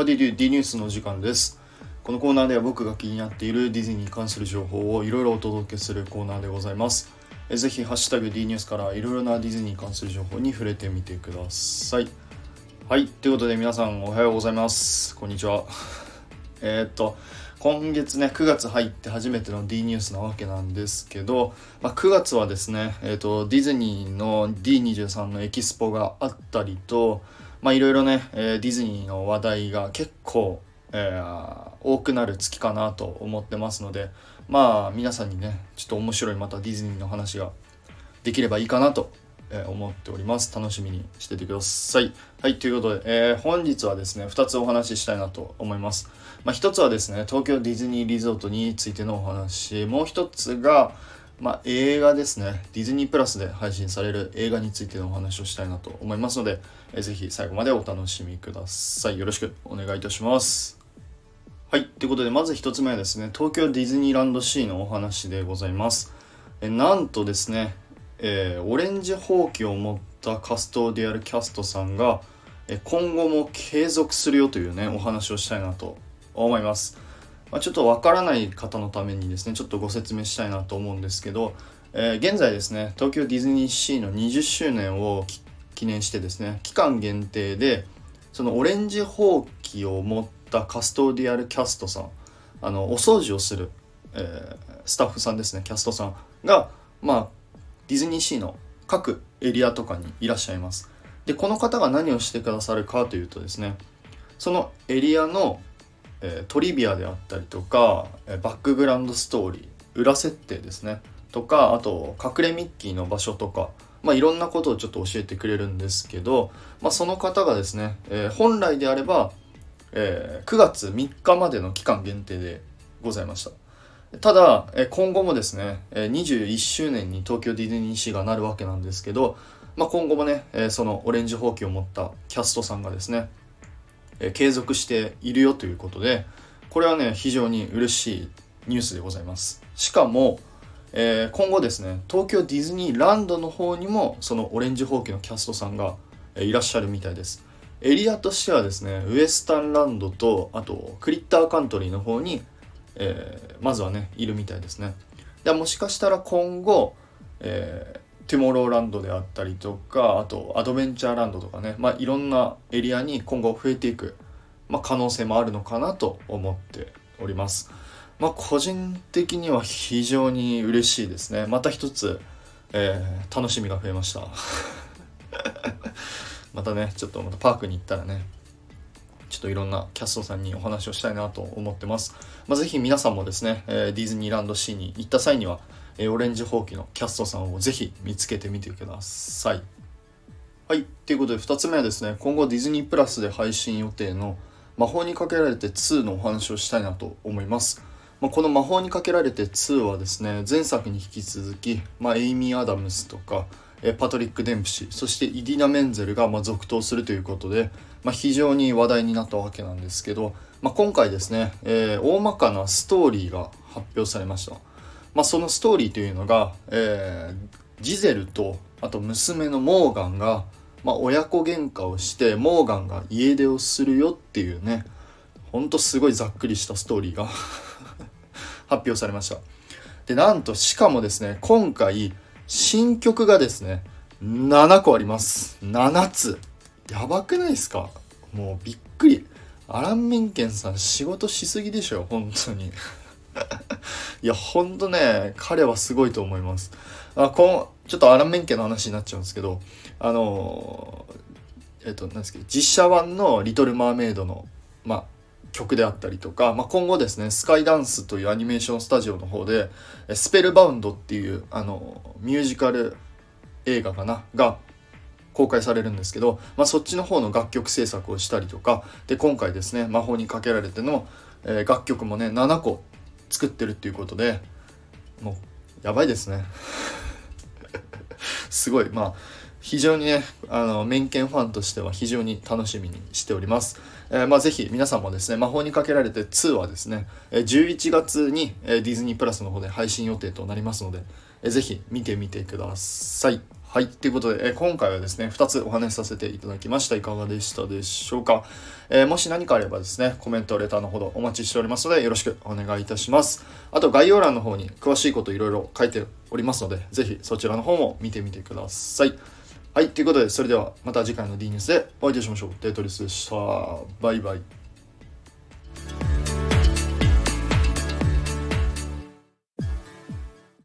What did ニュースの時間です。このコーナーでは僕が気になっているディズニーに関する情報をいろいろお届けするコーナーでございます。えぜひハッシュタグ D ニュースからいろいろなディズニーに関する情報に触れてみてください。はいということで皆さんおはようございます。こんにちは。え、っと今月ね9月入って初めての D ニュースなわけなんですけど、まあ、9月はですね、えーと、ディズニーの D23 のエキスポがあったりとまあいろいろね、えー、ディズニーの話題が結構、えー、多くなる月かなと思ってますのでまあ皆さんにねちょっと面白いまたディズニーの話ができればいいかなとえ思っております。楽しみにしててください。はい、ということで、えー、本日はですね、2つお話ししたいなと思います。まあ、1つはですね、東京ディズニーリゾートについてのお話、もう1つが、まあ、映画ですね、ディズニープラスで配信される映画についてのお話をしたいなと思いますので、えー、ぜひ最後までお楽しみください。よろしくお願いいたします。はい、ということで、まず1つ目はですね、東京ディズニーランドシーのお話でございます。えなんとですね、えー、オレンジほうきを持ったカストディアルキャストさんが、え今後も継続するよというねお話をしたいなと思います、まあ、ちょっとわからない方のためにですねちょっとご説明したいなと思うんですけど、えー、現在ですね東京ディズニーシーの20周年を記念してですね期間限定でそのオレンジほうきを持ったカストーディアルキャストさんあのお掃除をする、えー、スタッフさんですねキャストさんがまあディズニーシーの各エリアとかにいらっしゃいます。で、この方が何をしてくださるかというとですね、そのエリアの、えー、トリビアであったりとか、えバックグラウンドストーリー、裏設定ですね、とか、あと隠れミッキーの場所とか、まあ、いろんなことをちょっと教えてくれるんですけど、まあ、その方がですね、えー、本来であれば、えー、9月3日までの期間限定でございました。ただえ、今後もですねえ、21周年に東京ディズニーシーがなるわけなんですけど、まあ、今後もねえ、そのオレンジほうきを持ったキャストさんがですね、え継続しているよということで、これはね、非常に嬉しいニュースでございます。しかも、え今後ですね、東京ディズニーランドの方にも、そのオレンジほうきのキャストさんがいらっしゃるみたいです。エリアとしてはですね、ウエスタンランドと、あと、クリッターカントリーの方に、えー、まずはねいるみたいですねでもしかしたら今後、え、ティモローランドであったりとかあとアドベンチャーランドとかね、まあ、いろんなエリアに今後増えていく、まあ、可能性もあるのかなと思っております。まあ個人的には非常に嬉しいですね。また一つ、えー、楽しみが増えました。またねちょっとまたパークに行ったらねちょっといろんなキャストさんにお話をしたいなと思ってます。まあ、ぜひ皆さんもですね、えディズニーランドシーに行った際には、えオレンジほうきのキャストさんをぜひ見つけてみてください。はい。ということで2つ目はですね、今後ディズニープラスで配信予定の魔法にかけられて2のお話をしたいなと思います。まあ、この魔法にかけられて2はですね、前作に引き続き、まあ、エイミー・アダムスとか、パトリック・デンプシーそしてイディナ・メンゼルがま続投するということで、まあ、非常に話題になったわけなんですけど、まあ、今回ですね、えー、大まかなストーリーが発表されました、まあ、そのストーリーというのが、えー、ジゼルとあと娘のモーガンが、まあ、親子喧嘩をしてモーガンが家出をするよっていうねほんとすごいざっくりしたストーリーが 発表されましたでなんとしかもですね今回新曲がですね、7個あります。7つ。やばくないですか？もうびっくり。アラン・メンケンさん仕事しすぎでしょ本当に。いや、ほんとね、彼はすごいと思います。あこのちょっとアラン・メンケの話になっちゃうんですけど、あのえっと、なんですけど、実写版のリトル・マーメイドの、ま、曲であったりとか、ま、今後ですねスカイダンスというアニメーションスタジオの方でスペルバウンドっていうあのミュージカル映画かなが公開されるんですけど、まあ、そっちの方の楽曲制作をしたりとかで今回ですね魔法にかけられての、えー、楽曲もね7個作ってるっていうことでもうやばいですね すごいまあ非常にね、あの、面見ファンとしては非常に楽しみにしております。えー、まあ、ぜひ皆さんもですね、魔法にかけられて2はですね、11月にディズニープラスの方で配信予定となりますので、ぜひ見てみてください。はい。ということで、え今回はですね、2つお話しさせていただきました。いかがでしたでしょうか？えーもし何かあればですね、コメント、レターのほどお待ちしておりますので、よろしくお願いいたします。あと、概要欄の方に詳しいこといろいろ書いておりますので、ぜひそちらの方も見てみてください。はい。ということで、それではまた次回の D ニュースでお会いいたしましょう。デートリスでした。バイバイ。